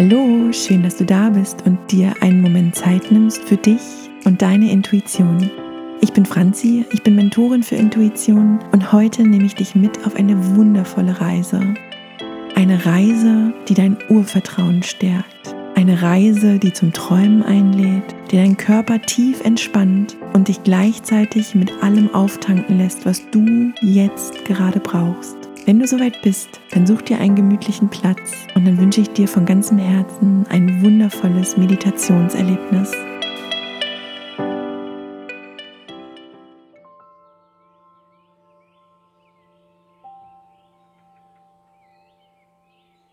Hallo, schön, dass du da bist und dir einen Moment Zeit nimmst für dich und deine Intuition. Ich bin Franzi, ich bin Mentorin für Intuition und heute nehme ich dich mit auf eine wundervolle Reise. Eine Reise, die dein Urvertrauen stärkt. Eine Reise, die zum Träumen einlädt, die deinen Körper tief entspannt und dich gleichzeitig mit allem auftanken lässt, was du jetzt gerade brauchst. Wenn du soweit bist, dann such dir einen gemütlichen Platz und dann wünsche ich dir von ganzem Herzen ein wundervolles Meditationserlebnis.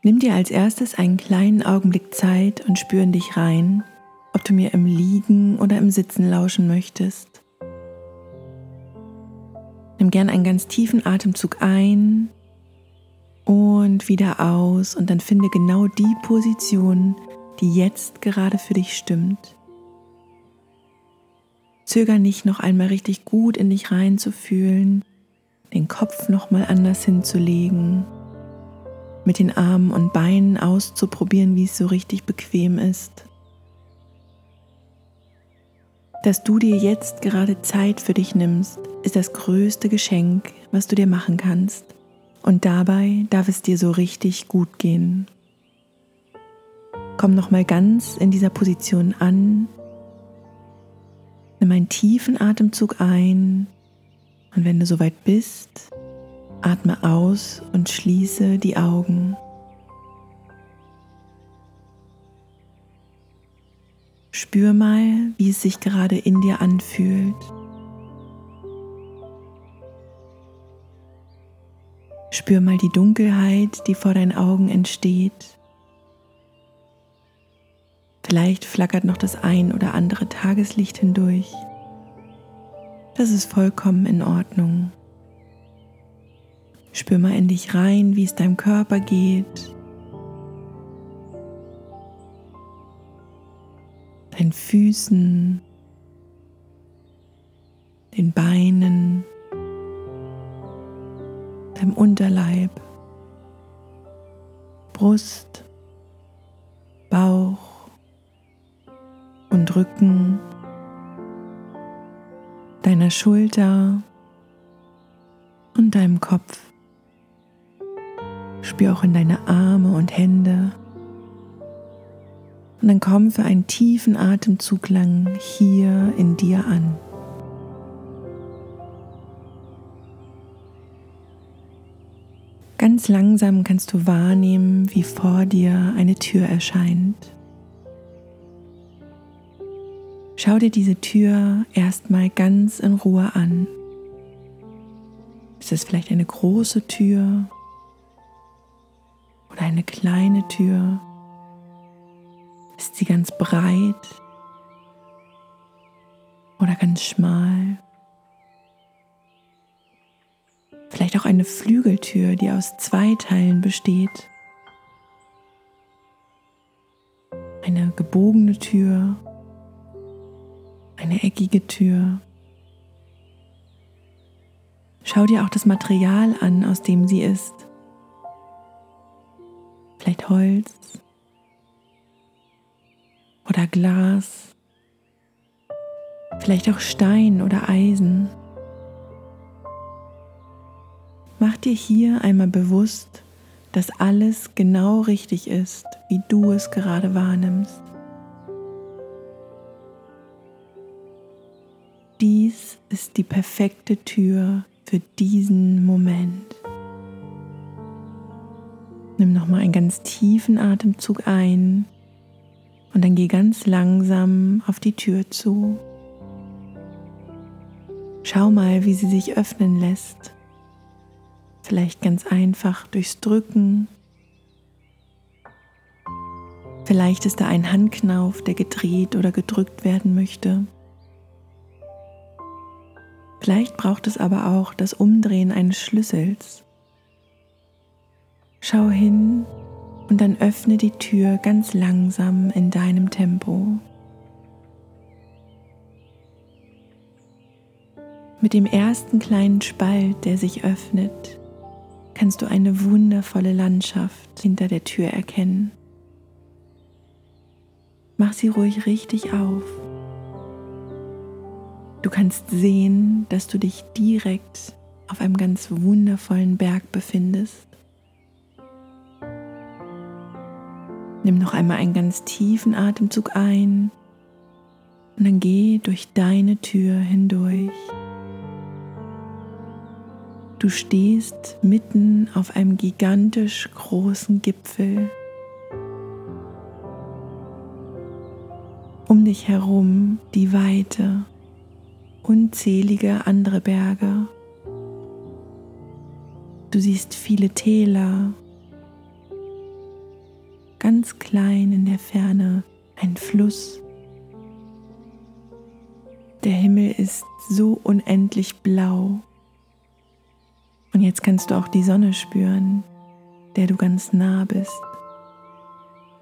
Nimm dir als erstes einen kleinen Augenblick Zeit und spür in dich rein, ob du mir im Liegen oder im Sitzen lauschen möchtest. Nimm gern einen ganz tiefen Atemzug ein und wieder aus und dann finde genau die Position, die jetzt gerade für dich stimmt. Zöger nicht noch einmal richtig gut in dich reinzufühlen, den Kopf noch mal anders hinzulegen, mit den Armen und Beinen auszuprobieren, wie es so richtig bequem ist. Dass du dir jetzt gerade Zeit für dich nimmst, ist das größte Geschenk, was du dir machen kannst. Und dabei darf es dir so richtig gut gehen. Komm nochmal ganz in dieser Position an. Nimm einen tiefen Atemzug ein und wenn du soweit bist, atme aus und schließe die Augen. Spür mal, wie es sich gerade in dir anfühlt. Spür mal die Dunkelheit, die vor deinen Augen entsteht. Vielleicht flackert noch das ein oder andere Tageslicht hindurch. Das ist vollkommen in Ordnung. Spür mal in dich rein, wie es deinem Körper geht. Deinen Füßen, den Beinen deinem Unterleib, Brust, Bauch und Rücken, deiner Schulter und deinem Kopf. Spür auch in deine Arme und Hände. Und dann komm für einen tiefen Atemzug lang hier in dir an. Ganz langsam kannst du wahrnehmen, wie vor dir eine Tür erscheint. Schau dir diese Tür erstmal ganz in Ruhe an. Ist es vielleicht eine große Tür oder eine kleine Tür? Ist sie ganz breit oder ganz schmal? Vielleicht auch eine Flügeltür, die aus zwei Teilen besteht. Eine gebogene Tür, eine eckige Tür. Schau dir auch das Material an, aus dem sie ist. Vielleicht Holz oder Glas, vielleicht auch Stein oder Eisen. Mach dir hier einmal bewusst, dass alles genau richtig ist, wie du es gerade wahrnimmst. Dies ist die perfekte Tür für diesen Moment. Nimm nochmal einen ganz tiefen Atemzug ein und dann geh ganz langsam auf die Tür zu. Schau mal, wie sie sich öffnen lässt. Vielleicht ganz einfach durchs Drücken. Vielleicht ist da ein Handknauf, der gedreht oder gedrückt werden möchte. Vielleicht braucht es aber auch das Umdrehen eines Schlüssels. Schau hin und dann öffne die Tür ganz langsam in deinem Tempo. Mit dem ersten kleinen Spalt, der sich öffnet, kannst du eine wundervolle Landschaft hinter der Tür erkennen. Mach sie ruhig richtig auf. Du kannst sehen, dass du dich direkt auf einem ganz wundervollen Berg befindest. Nimm noch einmal einen ganz tiefen Atemzug ein und dann geh durch deine Tür hindurch. Du stehst mitten auf einem gigantisch großen Gipfel. Um dich herum die Weite, unzählige andere Berge. Du siehst viele Täler, ganz klein in der Ferne ein Fluss. Der Himmel ist so unendlich blau. Und jetzt kannst du auch die Sonne spüren, der du ganz nah bist.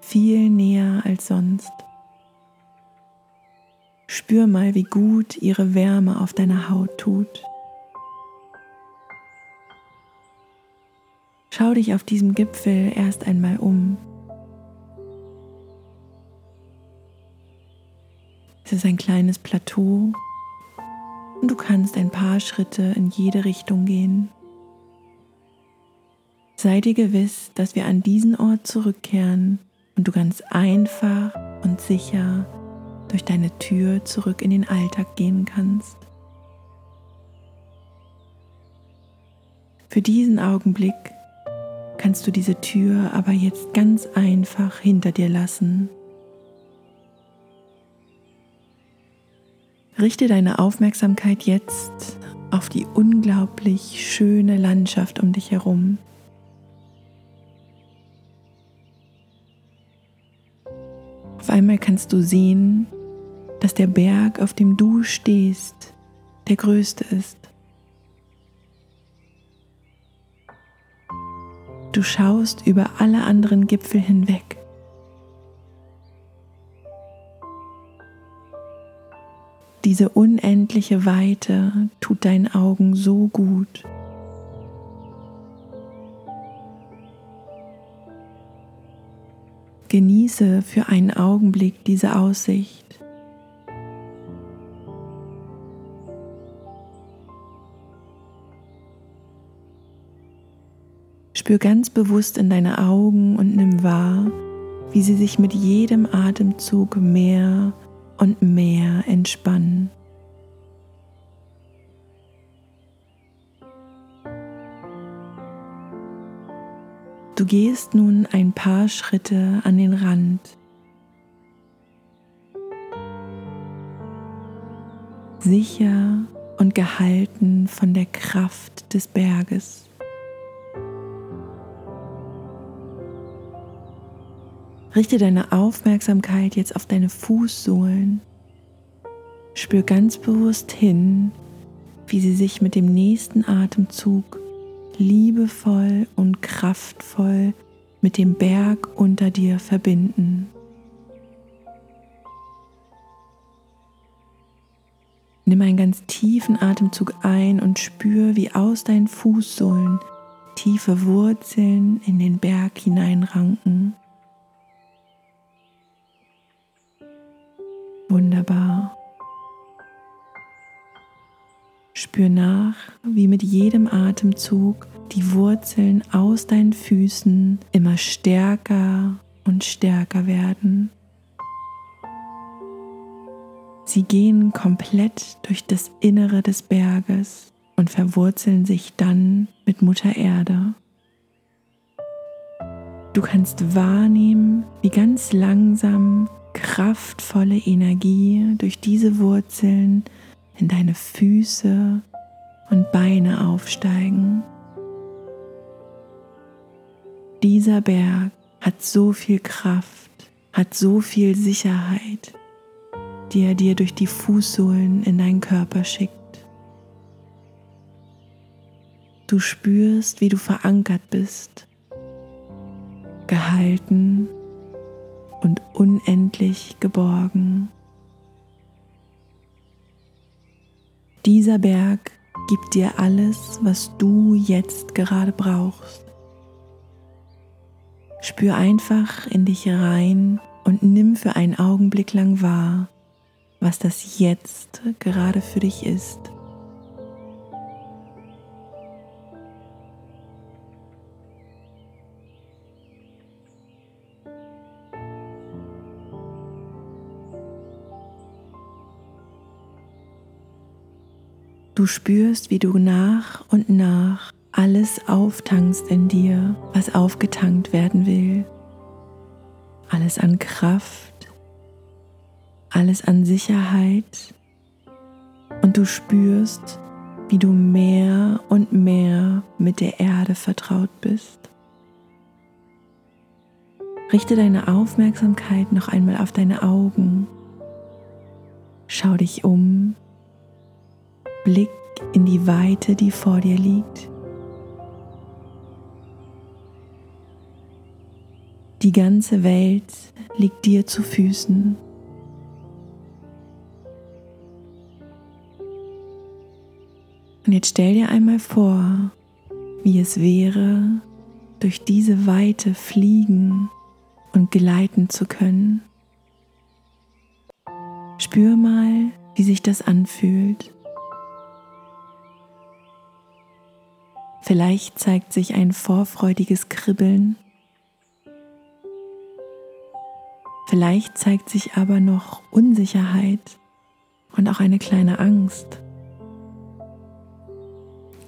Viel näher als sonst. Spür mal, wie gut ihre Wärme auf deiner Haut tut. Schau dich auf diesem Gipfel erst einmal um. Es ist ein kleines Plateau und du kannst ein paar Schritte in jede Richtung gehen. Sei dir gewiss, dass wir an diesen Ort zurückkehren und du ganz einfach und sicher durch deine Tür zurück in den Alltag gehen kannst. Für diesen Augenblick kannst du diese Tür aber jetzt ganz einfach hinter dir lassen Richte deine Aufmerksamkeit jetzt auf die unglaublich schöne Landschaft um dich herum. Einmal kannst du sehen, dass der Berg, auf dem du stehst, der größte ist. Du schaust über alle anderen Gipfel hinweg. Diese unendliche Weite tut deinen Augen so gut. Genieße für einen Augenblick diese Aussicht. Spür ganz bewusst in deine Augen und nimm wahr, wie sie sich mit jedem Atemzug mehr und mehr entspannen. Du gehst nun ein paar Schritte an den Rand. Sicher und gehalten von der Kraft des Berges. Richte deine Aufmerksamkeit jetzt auf deine Fußsohlen. Spür ganz bewusst hin, wie sie sich mit dem nächsten Atemzug liebevoll und kraftvoll mit dem Berg unter dir verbinden. Nimm einen ganz tiefen Atemzug ein und spür, wie aus deinen Fußsohlen tiefe Wurzeln in den Berg hineinranken. Wunderbar. Spür nach, wie mit jedem Atemzug die Wurzeln aus deinen Füßen immer stärker und stärker werden. Sie gehen komplett durch das Innere des Berges und verwurzeln sich dann mit Mutter Erde. Du kannst wahrnehmen, wie ganz langsam kraftvolle Energie durch diese Wurzeln in deine Füße und Beine aufsteigen. Dieser Berg hat so viel Kraft, hat so viel Sicherheit, die er dir durch die Fußsohlen in deinen Körper schickt. Du spürst, wie du verankert bist, gehalten und unendlich geborgen. Dieser Berg gibt dir alles, was du jetzt gerade brauchst. Spür einfach in dich rein und nimm für einen Augenblick lang wahr, was das jetzt gerade für dich ist. Du spürst, wie du nach und nach alles auftankst in dir, was aufgetankt werden will. Alles an Kraft, alles an Sicherheit. Und du spürst, wie du mehr und mehr mit der Erde vertraut bist. Richte deine Aufmerksamkeit noch einmal auf deine Augen. Schau dich um Blick in die Weite, die vor dir liegt. Die ganze Welt liegt dir zu Füßen. Und jetzt stell dir einmal vor, wie es wäre, durch diese Weite fliegen und gleiten zu können. Spür mal, wie sich das anfühlt. Vielleicht zeigt sich ein vorfreudiges Kribbeln. Vielleicht zeigt sich aber noch Unsicherheit und auch eine kleine Angst.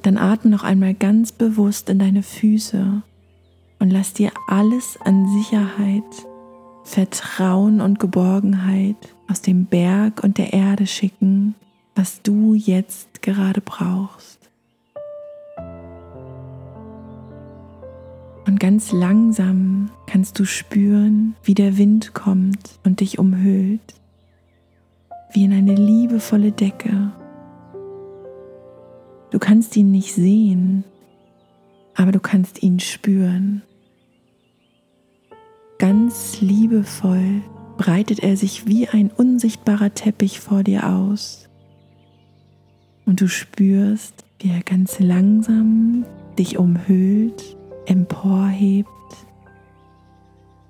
Dann atme noch einmal ganz bewusst in deine Füße und lass dir alles an Sicherheit, Vertrauen und Geborgenheit aus dem Berg und der Erde schicken, was du jetzt gerade brauchst. Und ganz langsam kannst du spüren, wie der Wind kommt und dich umhüllt, wie in eine liebevolle Decke. Du kannst ihn nicht sehen, aber du kannst ihn spüren. Ganz liebevoll breitet er sich wie ein unsichtbarer Teppich vor dir aus. Und du spürst, wie er ganz langsam dich umhüllt emporhebt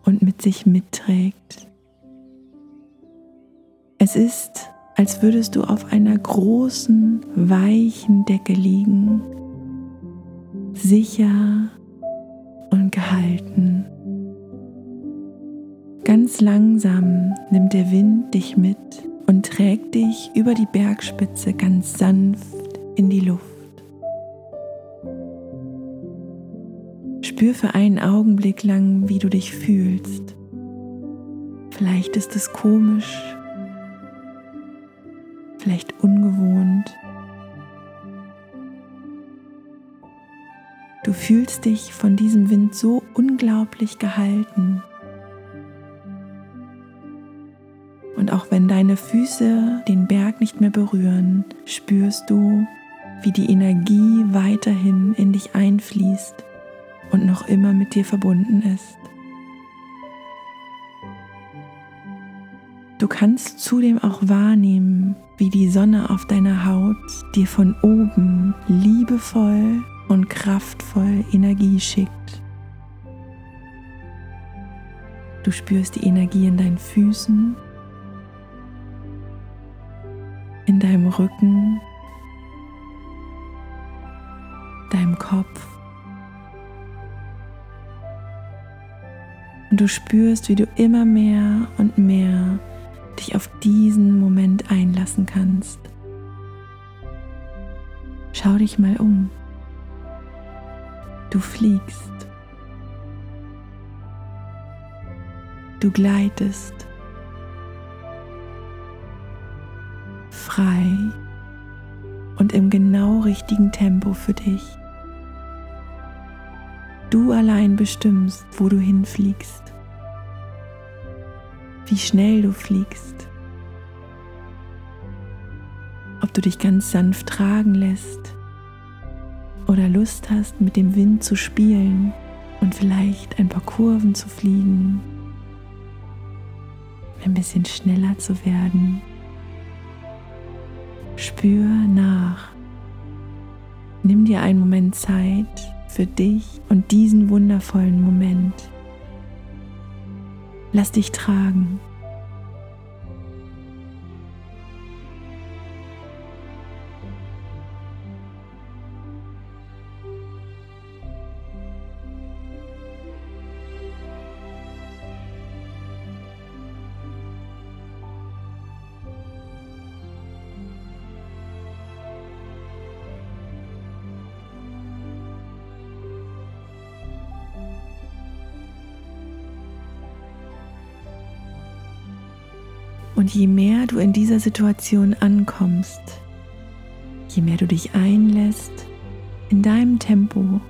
und mit sich mitträgt. Es ist, als würdest du auf einer großen, weichen Decke liegen, sicher und gehalten. Ganz langsam nimmt der Wind dich mit und trägt dich über die Bergspitze ganz sanft in die Luft. Spür für einen Augenblick lang, wie du dich fühlst. Vielleicht ist es komisch, vielleicht ungewohnt. Du fühlst dich von diesem Wind so unglaublich gehalten. Und auch wenn deine Füße den Berg nicht mehr berühren, spürst du, wie die Energie weiterhin in dich einfließt und noch immer mit dir verbunden ist. Du kannst zudem auch wahrnehmen, wie die Sonne auf deiner Haut dir von oben liebevoll und kraftvoll Energie schickt. Du spürst die Energie in deinen Füßen, in deinem Rücken, deinem Kopf Und du spürst, wie du immer mehr und mehr dich auf diesen Moment einlassen kannst. Schau dich mal um. Du fliegst. Du gleitest. Frei und im genau richtigen Tempo für dich. Du allein bestimmst, wo du hinfliegst, wie schnell du fliegst, ob du dich ganz sanft tragen lässt oder Lust hast, mit dem Wind zu spielen und vielleicht ein paar Kurven zu fliegen, ein bisschen schneller zu werden. Spür nach. Nimm dir einen Moment Zeit für dich und diesen wundervollen Moment. Lass dich tragen. Und je mehr du in dieser Situation ankommst, je mehr du dich einlässt in deinem Tempo,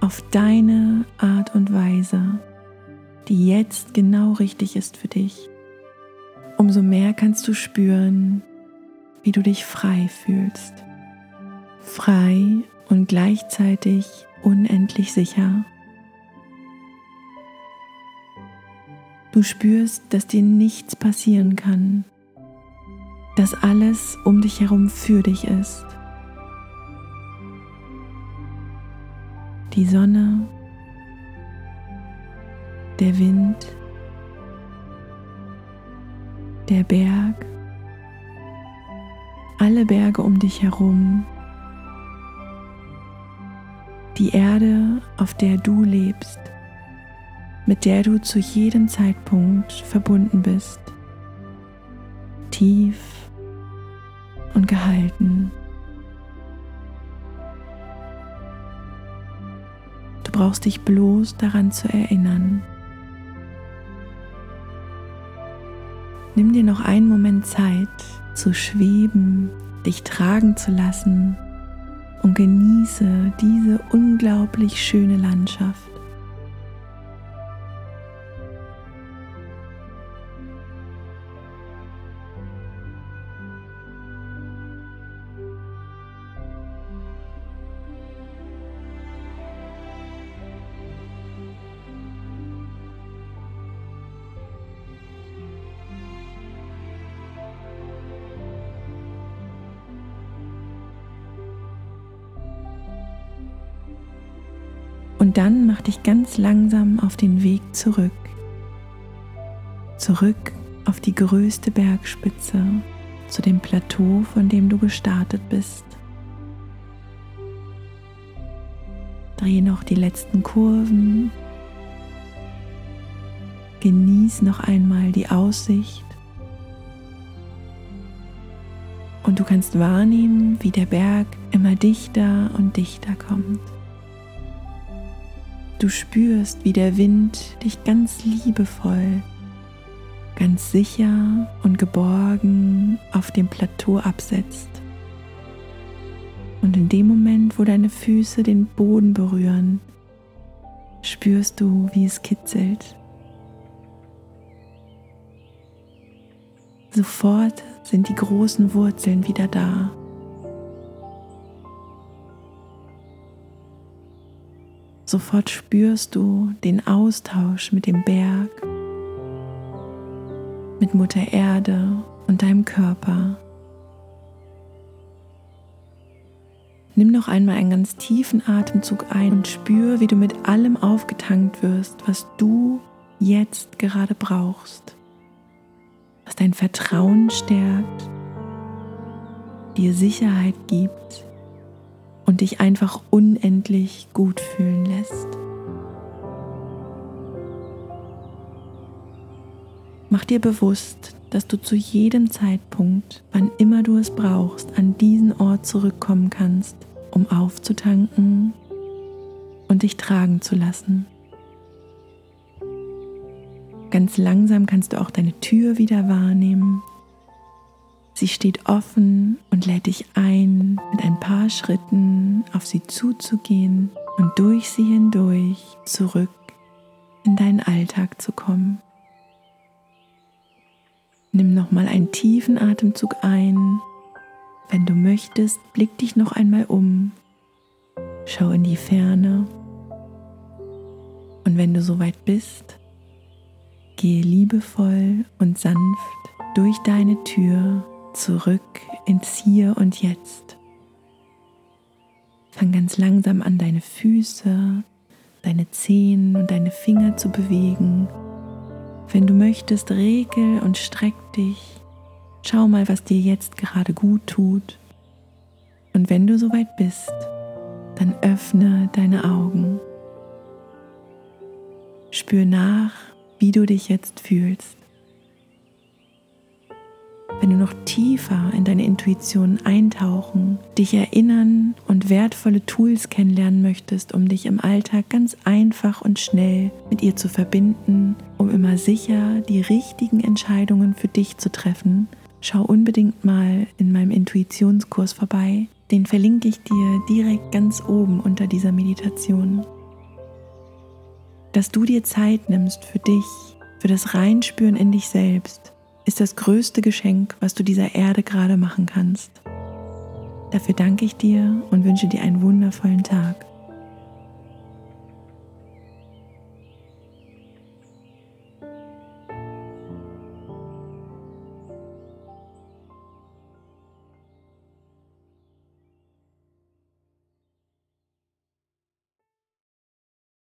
auf deine Art und Weise, die jetzt genau richtig ist für dich, umso mehr kannst du spüren, wie du dich frei fühlst. Frei und gleichzeitig unendlich sicher. Du spürst, dass dir nichts passieren kann, dass alles um dich herum für dich ist. Die Sonne, der Wind, der Berg, alle Berge um dich herum, die Erde, auf der du lebst mit der du zu jedem Zeitpunkt verbunden bist, tief und gehalten. Du brauchst dich bloß daran zu erinnern. Nimm dir noch einen Moment Zeit zu schweben, dich tragen zu lassen und genieße diese unglaublich schöne Landschaft. Und dann mach dich ganz langsam auf den Weg zurück. Zurück auf die größte Bergspitze, zu dem Plateau, von dem du gestartet bist. Dreh noch die letzten Kurven. Genieß noch einmal die Aussicht. Und du kannst wahrnehmen, wie der Berg immer dichter und dichter kommt. Du spürst, wie der Wind dich ganz liebevoll, ganz sicher und geborgen auf dem Plateau absetzt. Und in dem Moment, wo deine Füße den Boden berühren, spürst du, wie es kitzelt. Sofort sind die großen Wurzeln wieder da. Sofort spürst du den Austausch mit dem Berg, mit Mutter Erde und deinem Körper. Nimm noch einmal einen ganz tiefen Atemzug ein und spür, wie du mit allem aufgetankt wirst, was du jetzt gerade brauchst, was dein Vertrauen stärkt, dir Sicherheit gibt und dich einfach unendlich gut fühlen lässt. Mach dir bewusst, dass du zu jedem Zeitpunkt, wann immer du es brauchst, an diesen Ort zurückkommen kannst, um aufzutanken und dich tragen zu lassen. Ganz langsam kannst du auch deine Tür wieder wahrnehmen Sie steht offen und lädt dich ein, mit ein paar Schritten auf sie zuzugehen und durch sie hindurch zurück in deinen Alltag zu kommen. Nimm nochmal einen tiefen Atemzug ein. Wenn du möchtest, blick dich noch einmal um. Schau in die Ferne. Und wenn du soweit bist, gehe liebevoll und sanft durch deine Tür zurück ins Hier und Jetzt. Fang ganz langsam an, deine Füße, deine Zehen und deine Finger zu bewegen Wenn du möchtest, regel und streck dich. Schau mal, was dir jetzt gerade gut tut. Und wenn du soweit bist, dann öffne deine Augen. Spür nach, wie du dich jetzt fühlst. Wenn du noch tiefer in deine Intuition eintauchen, dich erinnern und wertvolle Tools kennenlernen möchtest, um dich im Alltag ganz einfach und schnell mit ihr zu verbinden, um immer sicher die richtigen Entscheidungen für dich zu treffen, schau unbedingt mal in meinem Intuitionskurs vorbei. Den verlinke ich dir direkt ganz oben unter dieser Meditation. Dass du dir Zeit nimmst für dich, für das Reinspüren in dich selbst, ist das größte Geschenk, was du dieser Erde gerade machen kannst. Dafür danke ich dir und wünsche dir einen wundervollen Tag.